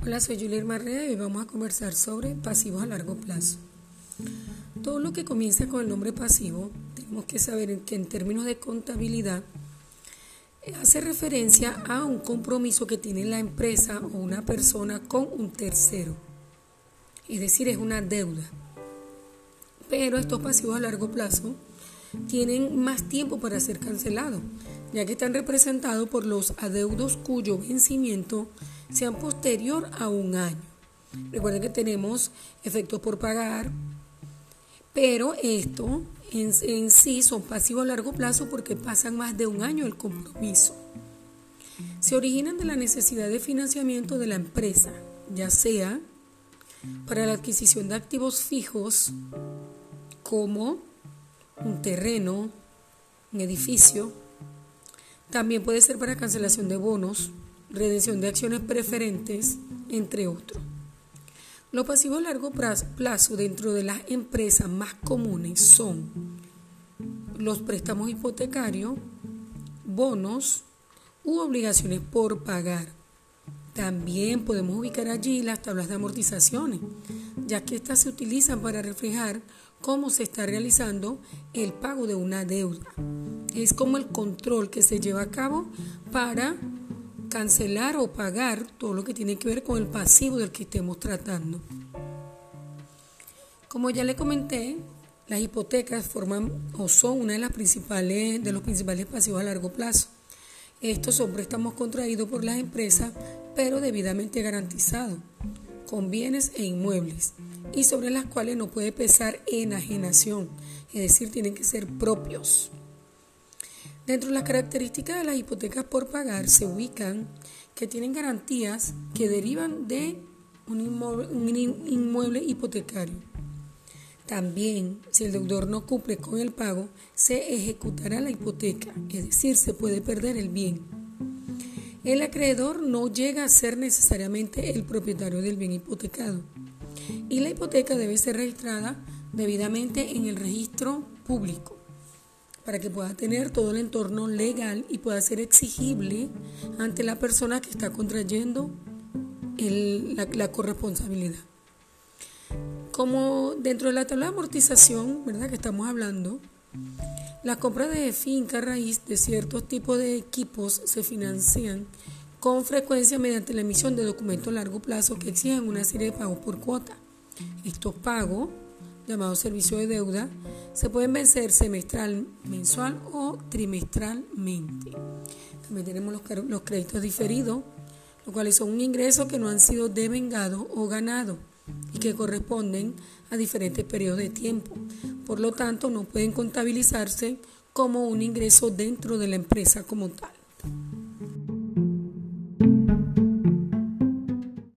Hola, soy Juliet Marrea y hoy vamos a conversar sobre pasivos a largo plazo. Todo lo que comienza con el nombre pasivo, tenemos que saber que en términos de contabilidad eh, hace referencia a un compromiso que tiene la empresa o una persona con un tercero. Es decir, es una deuda. Pero estos pasivos a largo plazo tienen más tiempo para ser cancelados, ya que están representados por los adeudos cuyo vencimiento sean posterior a un año. Recuerden que tenemos efectos por pagar, pero esto en, en, sí son pasivos a largo plazo porque pasan más de un año el compromiso. Se originan de la necesidad de financiamiento de la empresa, ya sea para la adquisición de activos fijos como un terreno, un edificio. También puede ser para cancelación de bonos, redención de acciones preferentes, entre otros. Los pasivos a largo plazo dentro de las empresas más comunes son los préstamos hipotecarios, bonos u obligaciones por pagar. También podemos ubicar allí las tablas de amortizaciones, ya que estas se utilizan para reflejar cómo se está realizando el pago de una deuda. Es como el control que se lleva a cabo para cancelar o pagar todo lo que tiene que ver con el pasivo del que estemos tratando. Como ya le comenté, las hipotecas forman o son una de las principales de los principales pasivos a largo plazo. Estos son préstamos contraídos por las empresas, pero debidamente garantizados, con bienes e inmuebles, y sobre las cuales no puede pesar enajenación, es decir, tienen que ser propios. Dentro de las características de las hipotecas por pagar se ubican que tienen garantías que derivan de un inmueble, hipotecario. También, si el deudor no cumple con el pago, se ejecutará la hipoteca, es decir, se puede perder el bien. El acreedor no llega a ser necesariamente el propietario del bien hipotecado y la hipoteca debe ser registrada debidamente en el registro público para que pueda tener todo el entorno legal y pueda ser exigible ante la persona que está contrayendo la, corresponsabilidad. Como dentro de la tabla de amortización, ¿verdad? Que estamos hablando, la compra de finca raíz de ciertos tipos de equipos se financian con frecuencia mediante la emisión de documentos a largo plazo que exigen una serie de pagos por cuota. Estos pagos llamado servicio de deuda, se pueden vencer semestral, mensual o trimestralmente. También tenemos los, créditos diferidos, los cuales son un ingreso que no han sido devengados o ganados y que corresponden a diferentes periodos de tiempo. Por lo tanto, no pueden contabilizarse como un ingreso dentro de la empresa como tal.